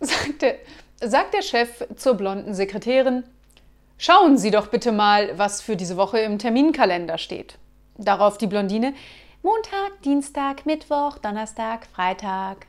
sagt der, sagt der Chef zur blonden Sekretärin, Schauen Sie doch bitte mal, was für diese Woche im Terminkalender steht. Darauf die Blondine, Montag, Dienstag, Mittwoch, Donnerstag, Freitag.